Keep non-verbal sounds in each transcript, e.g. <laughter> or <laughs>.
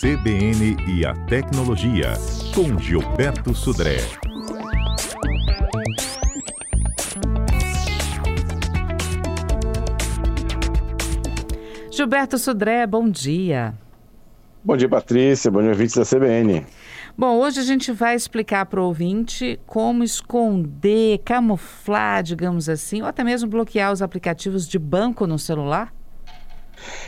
CBN e a Tecnologia, com Gilberto Sudré. Gilberto Sudré, bom dia. Bom dia, Patrícia. Bom dia, ouvintes da CBN. Bom, hoje a gente vai explicar para o ouvinte como esconder, camuflar, digamos assim, ou até mesmo bloquear os aplicativos de banco no celular.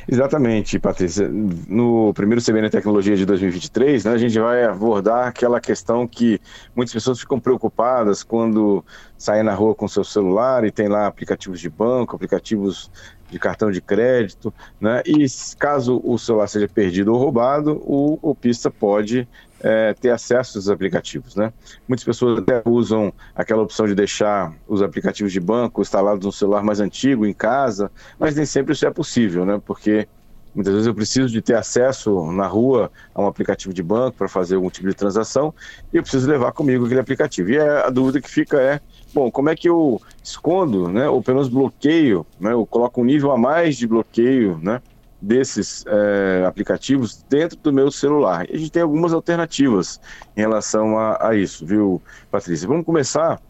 Exatamente, Patrícia. No primeiro CBN Tecnologia de 2023, né, a gente vai abordar aquela questão que muitas pessoas ficam preocupadas quando saem na rua com seu celular e tem lá aplicativos de banco, aplicativos de cartão de crédito, né? E caso o celular seja perdido ou roubado, o golpista pode é, ter acesso aos aplicativos, né? Muitas pessoas até usam aquela opção de deixar os aplicativos de banco instalados no celular mais antigo em casa, mas nem sempre isso é possível, né? Porque muitas vezes eu preciso de ter acesso na rua a um aplicativo de banco para fazer algum tipo de transação e eu preciso levar comigo aquele aplicativo. E a dúvida que fica é bom, como é que eu escondo, né, ou pelo menos bloqueio, né, eu coloco um nível a mais de bloqueio, né, desses é, aplicativos dentro do meu celular. E a gente tem algumas alternativas em relação a, a isso, viu, Patrícia? Vamos começar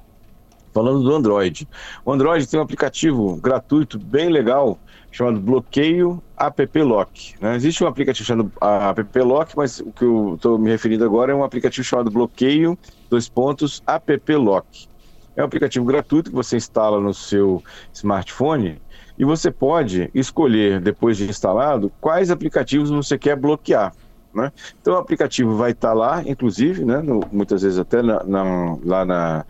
falando do Android. O Android tem um aplicativo gratuito bem legal chamado Bloqueio App Lock. Né? Existe um aplicativo chamado App Lock, mas o que eu estou me referindo agora é um aplicativo chamado Bloqueio dois pontos App Lock. É um aplicativo gratuito que você instala no seu smartphone e você pode escolher, depois de instalado, quais aplicativos você quer bloquear. Né? Então o aplicativo vai estar lá, inclusive, né, no, muitas vezes até na, na, lá na,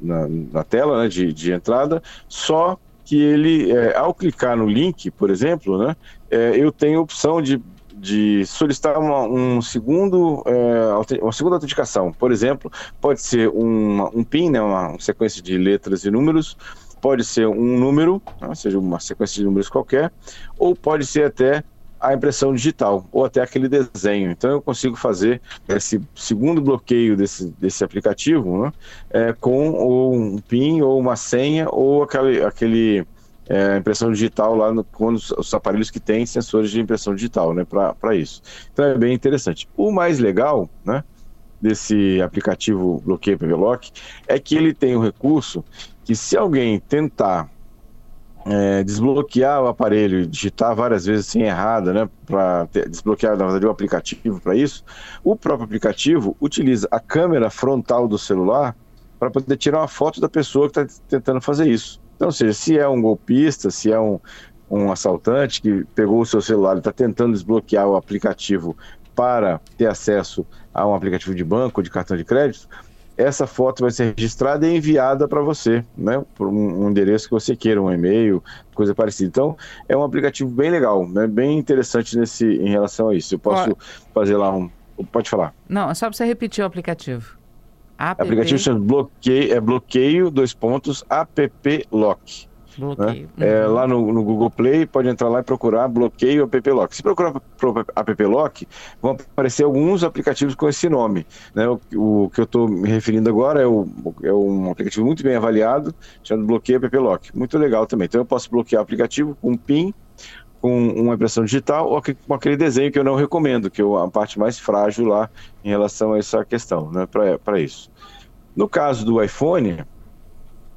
na tela né, de, de entrada, só que ele, é, ao clicar no link, por exemplo, né, é, eu tenho a opção de de solicitar uma, um segundo, é, uma segunda autenticação. Por exemplo, pode ser um PIN, né, uma, uma, sequência de letras e números, pode ser um número, né, seja, uma sequência de números qualquer, ou pode ser até a impressão digital, ou até aquele desenho. Então eu consigo fazer esse segundo bloqueio desse, desse aplicativo né, é, com ou um PIN, ou uma senha, ou aquele, aquele é, impressão digital lá no, com os, os, aparelhos que têm sensores de impressão digital, né, para isso. Então é bem interessante. O mais legal, né, desse aplicativo Bloqueio PVLock é que ele tem o um recurso que se alguém tentar é, desbloquear o aparelho digitar várias vezes sem errada, né, para desbloquear na verdade o aplicativo para isso, o próprio aplicativo utiliza a câmera frontal do celular para poder tirar uma foto da pessoa que está tentando fazer isso. Então, ou seja, se é um golpista, se é um, um assaltante que pegou o seu celular e está tentando desbloquear o aplicativo para ter acesso a um aplicativo de banco, de cartão de crédito, essa foto vai ser registrada e enviada para você, né, por um, endereço que você queira, um e-mail, coisa parecida. Então, é um aplicativo bem legal, né, bem interessante nesse, em relação a isso. Eu posso fazer lá um. Pode falar. Não, é só para você repetir o aplicativo. App... Aplicativo chama bloqueio, é bloqueio, dois pontos, app lock. Bloqueio. Né? Uhum. É, lá no, no, Google Play, pode entrar lá e procurar bloqueio app lock. Se procurar app lock, vão aparecer alguns aplicativos com esse nome. Né? O, o que eu estou me referindo agora é, o, é, um aplicativo muito bem avaliado, chamado bloqueio app lock. Muito legal também. Então eu posso bloquear o aplicativo com um PIN com uma impressão digital ou com aquele desenho que eu não recomendo, que é a parte mais frágil lá em relação a essa questão, né, para isso. No caso do iPhone,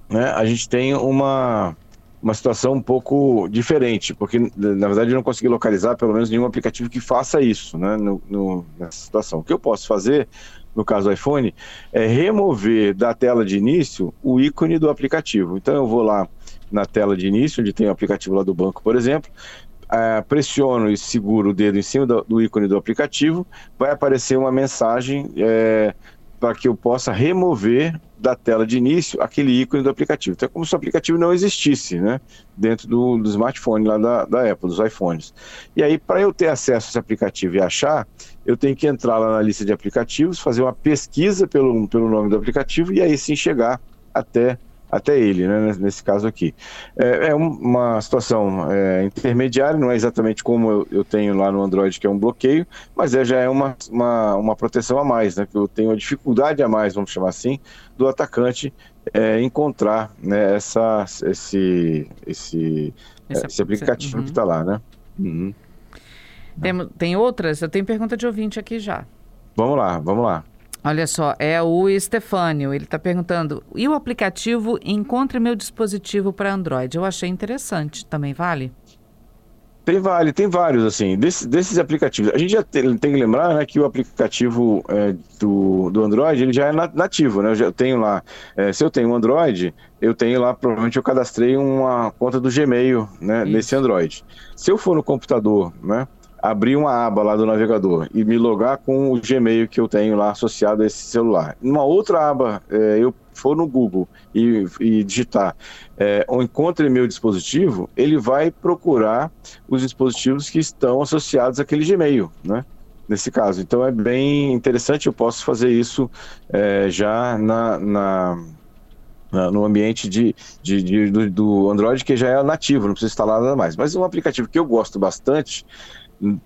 né, a gente tem uma, uma situação um pouco diferente, porque na verdade eu não consegui localizar pelo menos nenhum aplicativo que faça isso né, no, no, nessa situação. O que eu posso fazer, no caso do iPhone, é remover da tela de início o ícone do aplicativo. Então eu vou lá na tela de início, onde tem o aplicativo lá do banco, por exemplo, Uh, pressiono e seguro o dedo em cima do, do, ícone do aplicativo, vai aparecer uma mensagem é, para que eu possa remover da tela de início aquele ícone do aplicativo. Então é como se o aplicativo não existisse né, dentro do, do smartphone lá da, da Apple, dos iPhones. E aí, para eu ter acesso a esse aplicativo e achar, eu tenho que entrar lá na lista de aplicativos, fazer uma pesquisa pelo, pelo nome do aplicativo e aí sim chegar até até ele, né, nesse caso aqui. É, é uma situação é, intermediária, não é exatamente como eu, eu, tenho lá no Android, que é um bloqueio, mas é, já é uma, uma, uma, proteção a mais, né, que eu tenho a dificuldade a mais, vamos chamar assim, do atacante é, encontrar né, essa, esse, esse, esse, esse aplicativo uhum. que está lá, né? Uhum. Tem, tem outras? Eu tenho pergunta de ouvinte aqui já. Vamos lá, vamos lá. Olha só, é o Estefânio. Ele está perguntando: e o aplicativo Encontre Meu Dispositivo para Android? Eu achei interessante. Também vale? Tem vale, tem vários, assim, desses, desses aplicativos. A gente já tem, tem que lembrar né, que o aplicativo é, do, do Android ele já é nativo, né? Eu já tenho lá, é, se eu tenho um Android, eu tenho lá, provavelmente eu cadastrei uma conta do Gmail né, nesse Android. Se eu for no computador, né? Abrir uma aba lá do navegador e me logar com o Gmail que eu tenho lá associado a esse celular. Numa outra aba, é, eu for no Google e, e digitar é, ou encontre meu dispositivo, ele vai procurar os dispositivos que estão associados àquele Gmail, né? Nesse caso. Então é bem interessante, eu posso fazer isso é, já na, na no ambiente de, de, de do, Android que já é nativo, não precisa instalar nada mais. Mas um aplicativo que eu gosto bastante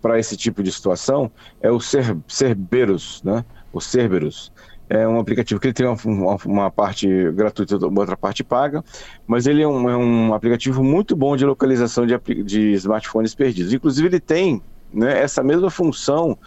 para esse tipo de situação é o Cer Cerberus, né? O Cerberus. É um aplicativo que ele tem uma, uma, parte gratuita outra parte paga, mas ele é um, é um aplicativo muito bom de localização de, de smartphones perdidos. Inclusive, ele tem né, essa mesma função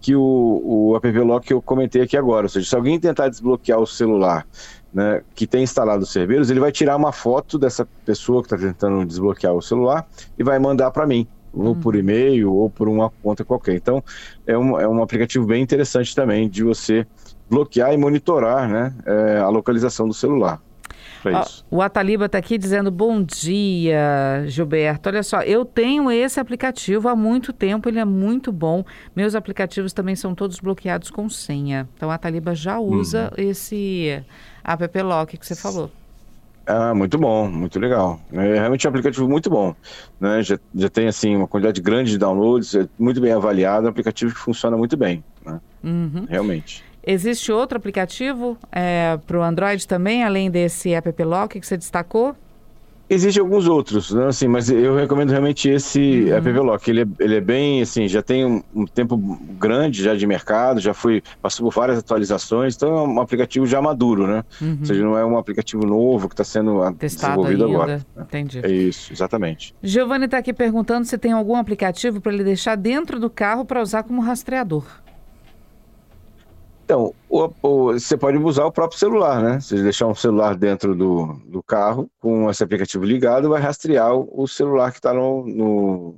que o, o App Lock que eu comentei aqui agora. Ou seja, se alguém tentar desbloquear o celular né, que tem instalado o Cerberus, ele vai tirar uma foto dessa pessoa que está tentando desbloquear o celular e vai mandar para mim ou por uhum. e-mail, ou por uma conta qualquer. Então, é um, é um aplicativo bem interessante também de você bloquear e monitorar né, é, a localização do celular. o Ataliba está aqui dizendo bom dia, Gilberto. Olha só, eu tenho esse aplicativo há muito tempo, ele é muito bom. Meus aplicativos também são todos bloqueados com senha. Então a Ataliba já usa uhum. esse app lock que você falou. Ah, muito bom, muito legal. É realmente um aplicativo muito bom. Né? Já, já tem assim uma quantidade grande de downloads, é muito bem avaliado, é um aplicativo que funciona muito bem. Né? Uhum. Realmente. Existe outro aplicativo é, para o Android também, além desse App Lock que você destacou? Existem alguns outros, né, assim, mas eu recomendo realmente esse uhum. App Lock. Ele é, ele é bem, assim, já tem um, um, tempo grande já de mercado, já foi, passou por várias atualizações, então é um aplicativo já maduro, né? Uhum. Ou seja, não é um aplicativo novo que está sendo Testado desenvolvido ainda. agora. Entendi. É isso, exatamente. Giovanni está aqui perguntando se tem algum aplicativo para ele deixar dentro do carro para usar como rastreador. Então, o, o, você pode usar o próprio celular, né? Se deixar um celular dentro do, do carro, com esse aplicativo ligado, vai rastrear o, o celular que está no, no,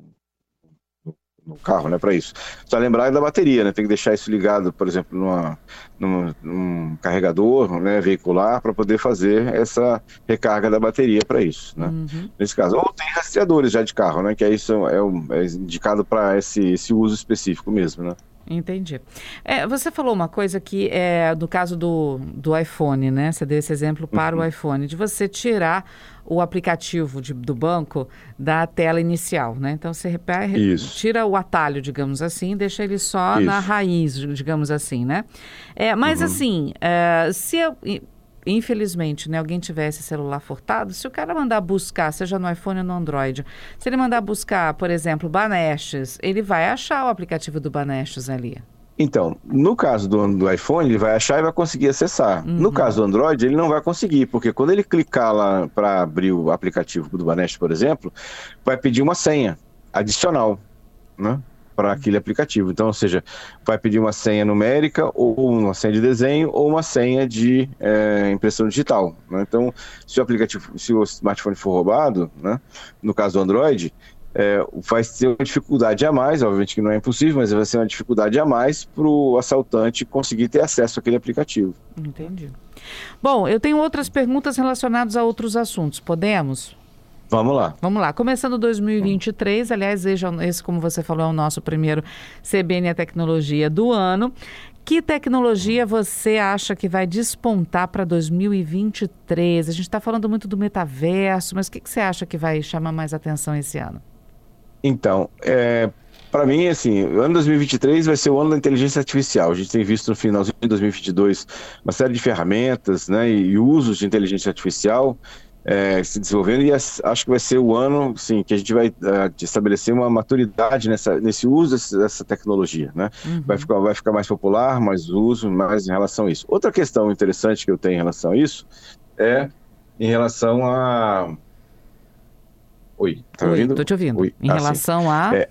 no, carro, né? Para isso. Só lembrar da bateria, né? Tem que deixar isso ligado, por exemplo, numa, num, num carregador né, veicular para poder fazer essa recarga da bateria para isso, né? Uhum. Nesse caso. Ou tem rastreadores já de carro, né? Que é isso é, é indicado para esse, esse uso específico mesmo, né? Entendi. É, você falou uma coisa que é do caso do, do iPhone, né? Você deu esse exemplo para uhum. o iPhone, de você tirar o aplicativo de, do banco da tela inicial, né? Então você repara, tira o atalho, digamos assim, deixa ele só Isso. na raiz, digamos assim, né? É, mas uhum. assim, é, se eu, infelizmente, né, alguém tivesse celular furtado, se o cara mandar buscar, seja no iPhone ou no Android, se ele mandar buscar, por exemplo, Banestes, ele vai achar o aplicativo do Banestes ali. Então, no caso do, do, iPhone, ele vai achar e vai conseguir acessar. Uhum. No caso do Android, ele não vai conseguir, porque quando ele clicar lá para abrir o aplicativo do Banestes, por exemplo, vai pedir uma senha adicional, né? Para aquele aplicativo. Então, ou seja, vai pedir uma senha numérica ou uma senha de desenho ou uma senha de é, impressão digital. Né? Então, se o aplicativo, se o smartphone for roubado, né, no caso do Android, é, vai ser uma dificuldade a mais, obviamente que não é impossível, mas vai ser uma dificuldade a mais para o assaltante conseguir ter acesso àquele aplicativo. Entendi. Bom, eu tenho outras perguntas relacionadas a outros assuntos. Podemos? Vamos lá. Vamos lá. Começando 2023, aliás, esse, como você falou, é o nosso primeiro CBN a Tecnologia do ano. Que tecnologia você acha que vai despontar para 2023? A gente está falando muito do metaverso, mas o que, que, você acha que vai chamar mais atenção esse ano? Então, é, para mim, assim, o ano 2023 vai ser o ano da inteligência artificial. A gente tem visto no finalzinho de 2022 uma série de ferramentas né, e usos de inteligência artificial é, se desenvolvendo e acho que vai ser o ano sim, que a gente vai uh, estabelecer uma maturidade nessa, nesse uso dessa, dessa tecnologia. Né? Uhum. Vai, ficar, vai ficar mais popular, mais uso, mais em relação a isso. Outra questão interessante que eu tenho em relação a isso é em relação a. Oi, tá Oi, ouvindo? Tô te ouvindo. Oi. Em ah, relação sim. a. É,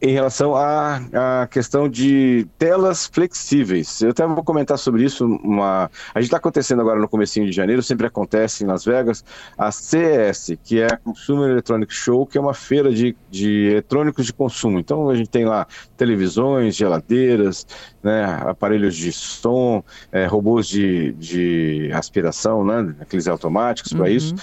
em relação à, à questão de telas flexíveis. Eu até vou comentar sobre isso. Uma... A gente está acontecendo agora no comecinho de janeiro, sempre acontece em Las Vegas, a CES, que é a Consumer Electronic Show, que é uma feira de, de eletrônicos de consumo. Então a gente tem lá televisões, geladeiras, né, aparelhos de som, é, robôs de, de aspiração, né, aqueles automáticos para uhum. isso.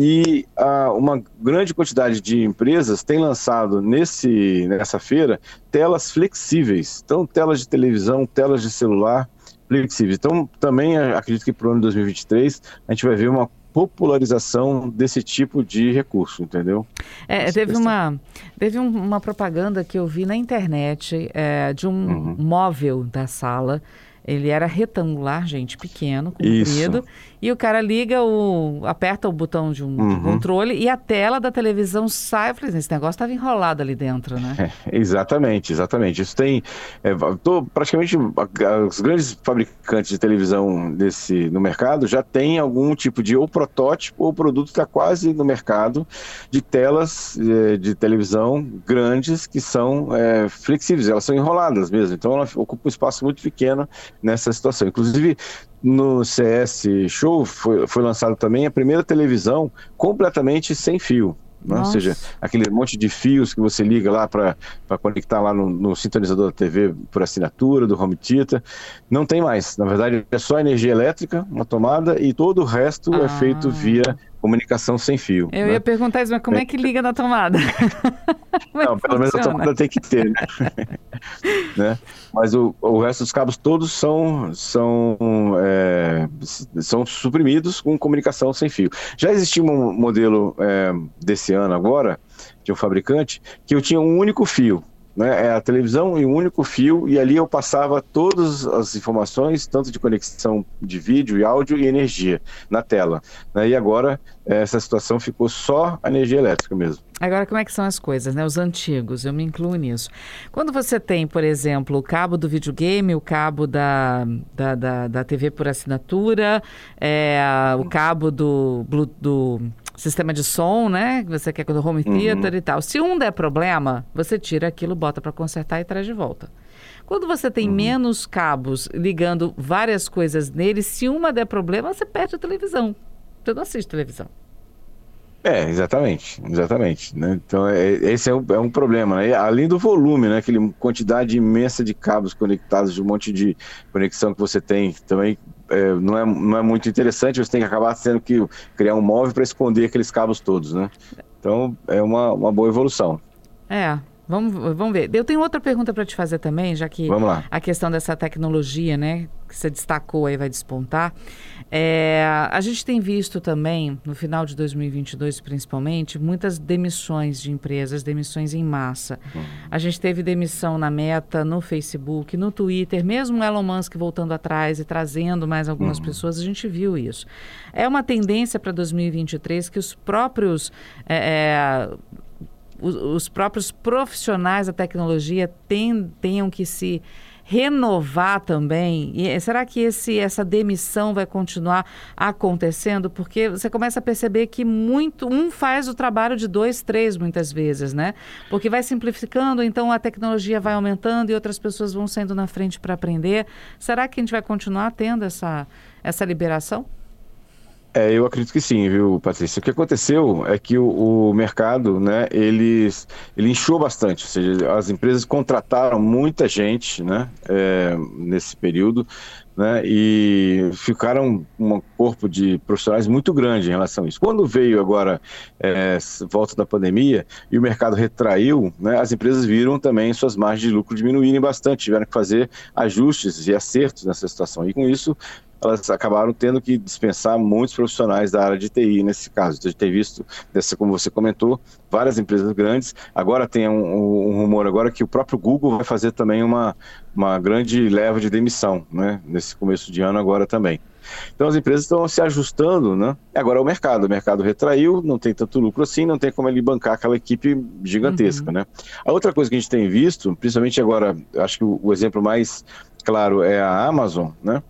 E ah, uma grande quantidade de empresas tem lançado nesse, nessa feira telas flexíveis. Então, telas de televisão, telas de celular flexíveis. Então, também acredito que para o ano 2023 a gente vai ver uma popularização desse tipo de recurso, entendeu? É, teve uma, teve uma propaganda que eu vi na internet é, de um uhum. móvel da sala ele era retangular, gente, pequeno, comprido. Isso. E o cara liga, o, aperta o botão de um uhum. controle e a tela da televisão sai. Eu falei, esse negócio estava enrolado ali dentro, né? É, <laughs> exatamente, exatamente. Isso tem. É, tô, praticamente os grandes fabricantes de televisão desse, no mercado já tem algum tipo de ou protótipo ou produto está quase no mercado de telas é, de televisão grandes que são é, flexíveis, elas são enroladas mesmo. Então ela ocupa um espaço muito pequeno nessa situação. Inclusive, no CS Show foi, foi lançado também a primeira televisão completamente sem fio. Né? Ou seja, aquele monte de fios que você liga lá para conectar lá no, no, sintonizador da TV por assinatura, do home theater, não tem mais. Na verdade, é só energia elétrica, uma tomada, e todo o resto é ah. é feito via comunicação sem fio. Eu né? ia perguntar isso, mas como é que liga na tomada? É <laughs> não, pelo menos a tomada tem que ter, né? <laughs> né? Mas o, o resto dos cabos todos são, são, é, são suprimidos com comunicação sem fio. Já existia um modelo é, desse ano agora, de um fabricante, que eu tinha um único fio né, é a televisão e um único fio, e ali eu passava todas as informações, tanto de conexão de vídeo e áudio e energia na tela. Né, e agora essa situação ficou só a energia elétrica mesmo. Agora, como é que são as coisas, né? Os antigos, eu me incluo nisso. Quando você tem, por exemplo, o cabo do videogame, o cabo da, da, da, da TV por assinatura, é, o cabo do, do sistema de som, né? Que você quer do home theater uhum. e tal. Se um der problema, você tira aquilo, bota para consertar e traz de volta. Quando você tem uhum. menos cabos ligando várias coisas nele, se uma der problema, você perde a televisão. Você não assiste televisão. É, exatamente, exatamente. Né? Então, é, esse é um, é um problema, né? além do volume, né? Aquele quantidade imensa de cabos conectados, de um monte de conexão que você tem, também é, não, é, não é muito interessante, você tem que acabar tendo que criar um móvel para esconder aqueles cabos todos, né? Então, é uma, uma boa evolução. É, Vamos, vamos ver. Eu tenho outra pergunta para te fazer também, já que a questão dessa tecnologia, né, que você destacou aí vai despontar. É, a gente tem visto também, no final de 2022 principalmente, muitas demissões de empresas, demissões em massa. Uhum. A gente teve demissão na Meta, no Facebook, no Twitter, mesmo Elon Musk voltando atrás e trazendo mais algumas uhum. pessoas, a gente viu isso. É uma tendência para 2023 que os próprios. É, é, os, os próprios profissionais da tecnologia tem, tenham que se renovar também? E será que esse, essa demissão vai continuar acontecendo? Porque você começa a perceber que muito um faz o trabalho de dois, três muitas vezes, né? Porque vai simplificando, então a tecnologia vai aumentando e outras pessoas vão saindo na frente para aprender. Será que a gente vai continuar tendo essa, essa liberação? É, eu acredito que sim, viu, Patrícia? O que aconteceu é que o, o mercado, né, ele, ele inchou bastante, ou seja, as empresas contrataram muita gente, né, é, nesse período, né, e ficaram um corpo de profissionais muito grande em relação a isso. Quando veio agora é, volta da pandemia e o mercado retraiu, né, as empresas viram também suas margens de lucro diminuírem bastante, tiveram que fazer ajustes e acertos nessa situação. E com isso elas acabaram tendo que dispensar muitos profissionais da área de TI nesse caso. Gente tem visto, dessa, como você comentou, várias empresas grandes. Agora tem um, um, rumor agora que o próprio Google vai fazer também uma, uma grande leva de demissão, né? Nesse começo de ano agora também. Então as empresas estão se ajustando, né? Agora é o mercado, o mercado retraiu, não tem tanto lucro assim, não tem como ele bancar aquela equipe gigantesca, uhum. né? A outra coisa que a gente tem visto, principalmente agora, acho que o, o exemplo mais claro é a Amazon, né?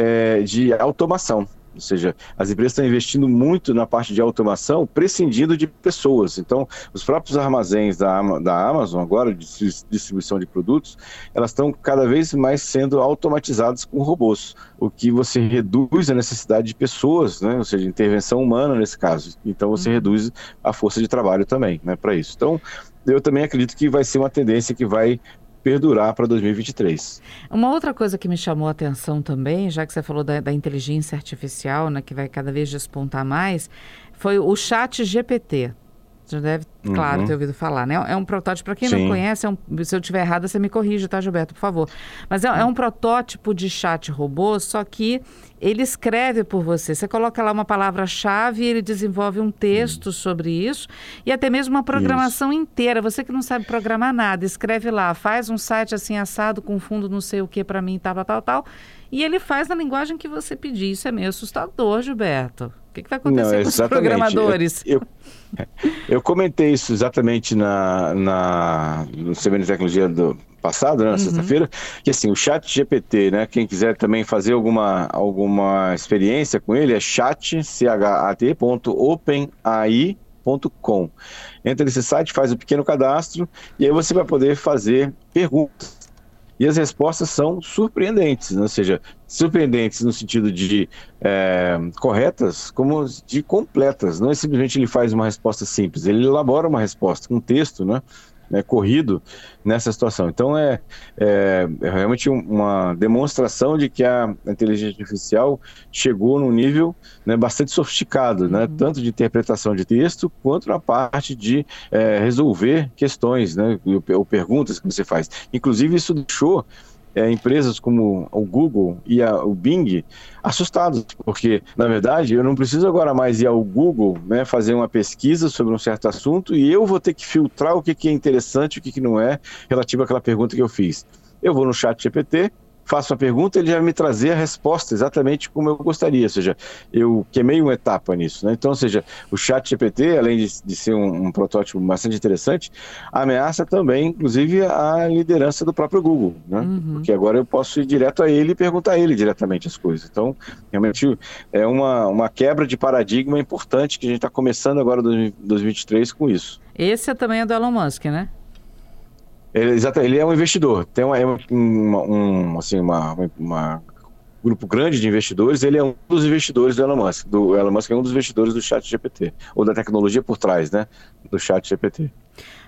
É, de automação. Ou seja, as empresas estão investindo muito na parte de automação, prescindindo de pessoas. Então, os próprios armazéns da, da Amazon, agora, de distribuição de produtos, elas estão cada vez mais sendo automatizadas com robôs, o que você reduz a necessidade de pessoas, né? ou seja, intervenção humana nesse caso. Então, você uhum. reduz a força de trabalho também né, para isso. Então, eu também acredito que vai ser uma tendência que vai perdurar para 2023. Uma outra coisa que me chamou a atenção também, já que você falou da, da inteligência artificial, né, que vai cada vez despontar mais, foi o chat GPT. Já deve, claro, uhum. ter ouvido falar, né? É um protótipo, para quem Sim. não conhece, é um, se eu estiver errada, você me corrige, tá, Gilberto, por favor. Mas é, é, um protótipo de chat robô, só que ele escreve por você. Você coloca lá uma palavra-chave e ele desenvolve um texto uhum. sobre isso e até mesmo uma programação isso. inteira. Você que não sabe programar nada, escreve lá, faz um site assim assado com fundo não sei o que para mim, tal, tal, tal, tal. E ele faz na linguagem que você pedir. Isso é meio assustador, Gilberto. O que, que vai acontecer Não, com os programadores? Eu, eu, eu, comentei isso exatamente na, na, no CBN Tecnologia do passado, né, na uhum. sexta-feira, que assim, o chat GPT, né, quem quiser também fazer alguma, alguma experiência com ele, é chat.openai.com. Entra nesse site, faz um pequeno cadastro e aí você vai poder fazer perguntas e as respostas são surpreendentes, né? ou seja, surpreendentes no sentido de é, corretas, como de completas. Não é simplesmente ele faz uma resposta simples, ele elabora uma resposta um texto, né? Né, corrido nessa situação. Então é, é, é, realmente uma demonstração de que a inteligência artificial chegou num nível né, bastante sofisticado, né, uhum. tanto de interpretação de texto quanto na parte de é, resolver questões né, ou perguntas que você faz. Inclusive isso deixou é, empresas como o Google e a, o Bing assustados, porque, na verdade, eu não preciso agora mais ir ao Google né, fazer uma pesquisa sobre um certo assunto e eu vou ter que filtrar o que, que é interessante e o que, que não é relativo àquela pergunta que eu fiz. Eu vou no chat GPT, faço a pergunta, ele já vai me trazer a resposta exatamente como eu gostaria, ou seja, eu queimei uma etapa nisso, né? Então, ou seja, o chat GPT, além de, de ser um, um, protótipo bastante interessante, ameaça também, inclusive, a liderança do próprio Google, né? Uhum. Porque agora eu posso ir direto a ele e perguntar a ele diretamente as coisas. Então, realmente é uma, uma quebra de paradigma importante que a gente está começando agora em 2023 com isso. Esse é também é do Elon Musk, né? Ele, exato, ele é um investidor, tem uma, uma, um, assim, uma, uma grupo grande de investidores, ele é um dos investidores do Elon Musk. Do Elon Musk é um dos investidores do Chat GPT, ou da tecnologia por trás, né, do Chat GPT.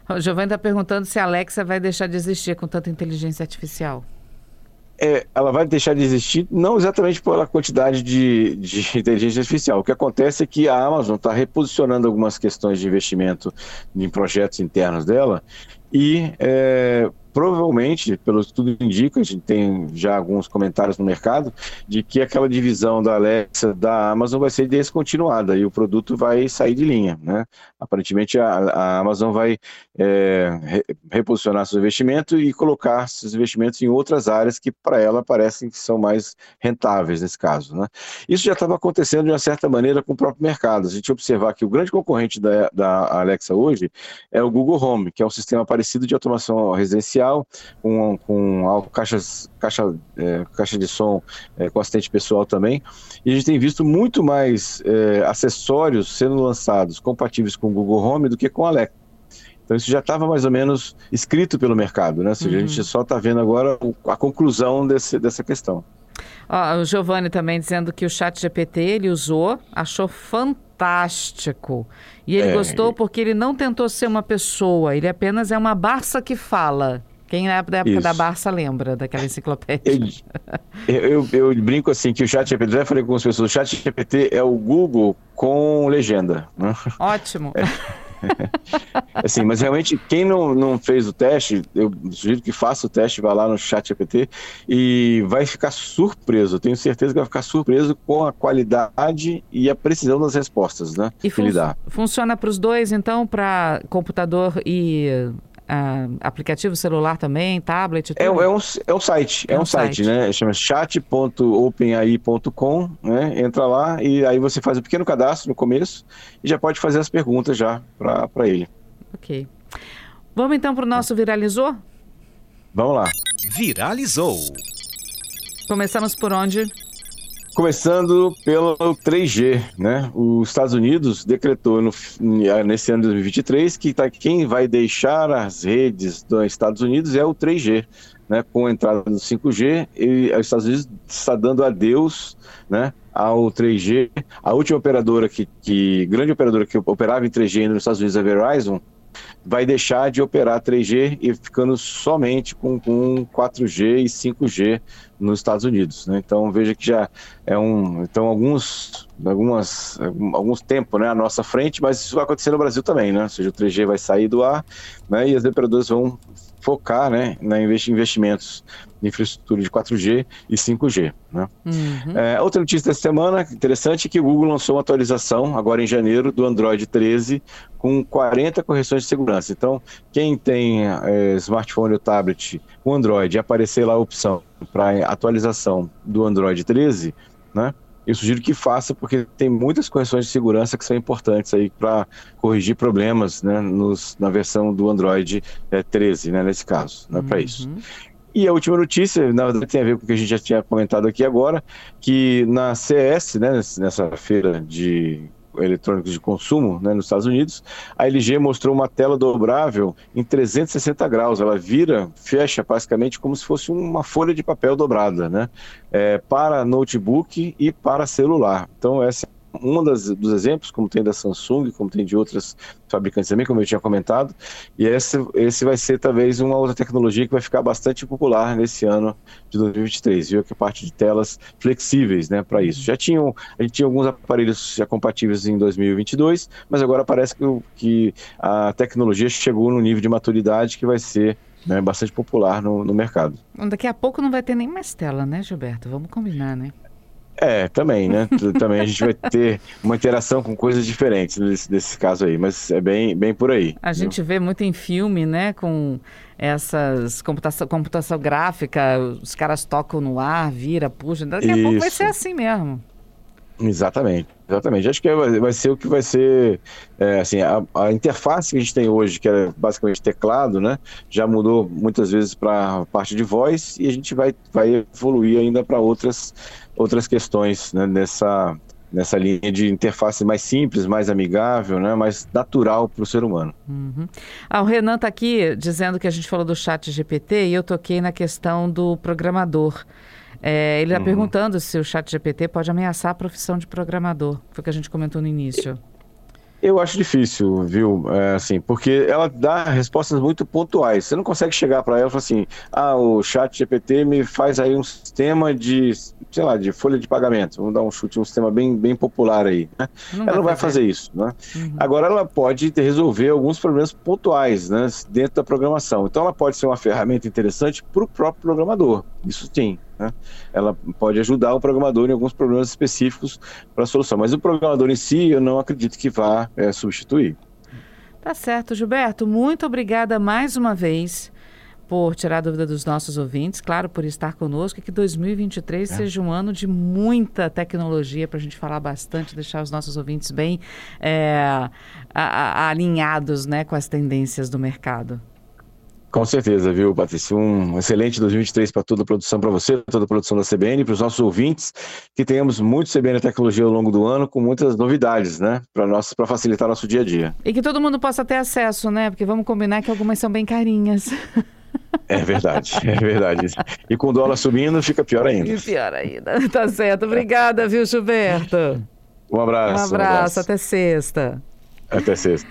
O Giovanni está perguntando se a Alexa vai deixar de existir com tanta inteligência artificial. É, ela vai deixar de existir não exatamente pela quantidade de, de <laughs> inteligência artificial. O que acontece é que a Amazon está reposicionando algumas questões de investimento em projetos internos dela e é, provavelmente, pelo que tudo indica, a gente tem já alguns comentários no mercado, de que aquela divisão da Alexa da Amazon vai ser descontinuada e o produto vai sair de linha. Né? Aparentemente, a, a Amazon vai é, reposicionar seus investimentos e colocar seus investimentos em outras áreas que, para ela, parecem que são mais rentáveis nesse caso. Né? Isso já estava acontecendo de uma certa maneira com o próprio mercado. A gente observar que o grande concorrente da, da Alexa hoje é o Google Home, que é um sistema parecido de automação residencial com, com caixas, caixa, é, caixa de som é, com assistente pessoal também. E a gente tem visto muito mais é, acessórios sendo lançados compatíveis com o Google Home do que com a Alexa. Então isso já estava mais ou menos escrito pelo mercado, né? Ou seja, uhum. a gente só está vendo agora a conclusão desse, dessa questão. o Giovanni também dizendo que o chat GPT ele usou, achou fantástico. E ele é, gostou porque ele não tentou ser uma pessoa, ele apenas é uma Barça que fala. Quem na época Isso. da Barça lembra daquela enciclopédia? Eu, eu, eu, brinco assim que o chat GPT, já falei com as pessoas, o chat GPT é o Google com legenda. Né? Ótimo. É. <laughs> assim, mas realmente, quem não, não fez o teste, eu sugiro que faça o teste, vá lá no chat GPT e vai ficar surpreso. Tenho certeza que vai ficar surpreso com a qualidade e a precisão das respostas, né? E fun funciona para os dois, então, para computador e uh, aplicativo celular também, tablet? É, é, um, é um site, é, é um, um site, site, né? Chama chat.openai.com, né? Entra lá e aí você faz um pequeno cadastro no começo e já pode fazer as perguntas já para ele. Ok. Vamos então para o nosso Viralizou? Vamos lá. Viralizou. Começamos por onde? Começando pelo 3G, né? Os Estados Unidos decretou no, nesse ano de 2023 que tá, quem vai deixar as redes dos Estados Unidos é o 3G, né? Com a entrada do 5G, e os Estados Unidos está dando adeus, né? Ao 3G. A última operadora que, que grande operadora que operava em 3G nos Estados Unidos, a Verizon, vai deixar de operar 3G e ficando somente com, com 4G e 5G nos Estados Unidos. Né? Então veja que já é um. Então, alguns, algumas, alguns tempos né, à nossa frente, mas isso vai acontecer no Brasil também, né? Ou seja, o 3G vai sair do ar né, e as operadoras vão focar né, na investimentos de infraestrutura de 4G e 5G. Né? Uhum. É, outra notícia dessa semana, interessante, é que o Google lançou uma atualização, agora em janeiro, do Android 13, com 40 correções de segurança. Então, quem tem é, smartphone ou tablet com Android e aparecer lá a opção para atualização do Android 13, né? Eu sugiro que faça, porque tem muitas correções de segurança que são importantes aí para corrigir problemas né, nos, na versão do Android é, 13, né, nesse caso, né, uhum. para isso. E a última notícia, na verdade, tem a ver com o que a gente já tinha comentado aqui agora, que na CS, né, nessa feira de eletrônicos de consumo né, nos Estados Unidos, a LG mostrou uma tela dobrável em 360 graus. Ela vira, fecha basicamente como se fosse uma folha de papel dobrada, né? É, para notebook e para celular. Então, essa um das, dos exemplos, como tem da Samsung, como tem de outras fabricantes também, como eu tinha comentado, e esse, esse vai ser talvez uma outra tecnologia que vai ficar bastante popular nesse ano de 2023, viu? Que é parte de telas flexíveis, né, para isso. Já tinham, a gente tinha alguns aparelhos já compatíveis em 2022, mas agora parece que, que a tecnologia chegou no nível de maturidade que vai ser né, bastante popular no, no mercado. Daqui a pouco não vai ter nem mais tela, né, Gilberto? Vamos combinar, né? É, também, né? também a gente vai ter uma interação com coisas diferentes nesse, nesse caso aí, mas é bem, bem por aí. A viu? gente vê muito em filme, né? Com essas computação, computação gráfica, os caras tocam no ar, vira, puxa. Daqui a Isso. pouco vai ser assim mesmo. Exatamente, exatamente. Acho que é, vai ser o que vai ser, é, assim, a, a, interface que a gente tem hoje, que é basicamente teclado, né, já mudou muitas vezes para a parte de voz e a gente vai, vai evoluir ainda para outras, outras questões né, nessa, nessa linha de interface mais simples, mais amigável, né, mais natural para o ser humano. Uhum. Ah, o Renan está aqui dizendo que a gente falou do chat GPT e eu toquei na questão do programador. É, ele está uhum. perguntando se o chat GPT pode ameaçar a profissão de programador. Foi o que a gente comentou no início. Eu acho difícil, viu? É, assim, porque ela dá respostas muito pontuais. Você não consegue chegar para ela e falar assim: ah, o chat GPT me faz aí um sistema de, sei lá, de folha de pagamento. Vamos dar um chute, um sistema bem, bem popular aí. Né? Não ela não vai fazer, fazer isso, né? Uhum. Agora, ela pode resolver alguns problemas pontuais, né, dentro da programação. Então, ela pode ser uma ferramenta interessante para o próprio programador. Isso sim. Né? Ela pode ajudar o programador em alguns problemas específicos para a solução, mas o programador em si eu não acredito que vá é, substituir. Tá certo, Gilberto. Muito obrigada mais uma vez por tirar a dúvida dos nossos ouvintes, claro, por estar conosco e que 2023 é. seja um ano de muita tecnologia para a gente falar bastante, deixar os nossos ouvintes bem é, a, a, alinhados né, com as tendências do mercado. Com certeza, viu, Patrícia? Um excelente 2023 para toda a produção, para você, toda a produção da CBN, para os nossos ouvintes, que tenhamos muito CBN Tecnologia ao longo do ano, com muitas novidades, né, para facilitar nosso dia a dia. E que todo mundo possa ter acesso, né? Porque vamos combinar que algumas são bem carinhas. É verdade, é verdade. E com o dólar subindo, fica pior ainda. E pior ainda. <laughs> Tá certo. Obrigada, viu, Gilberto? Um abraço. Um abraço, um abraço. até sexta. Até sexta.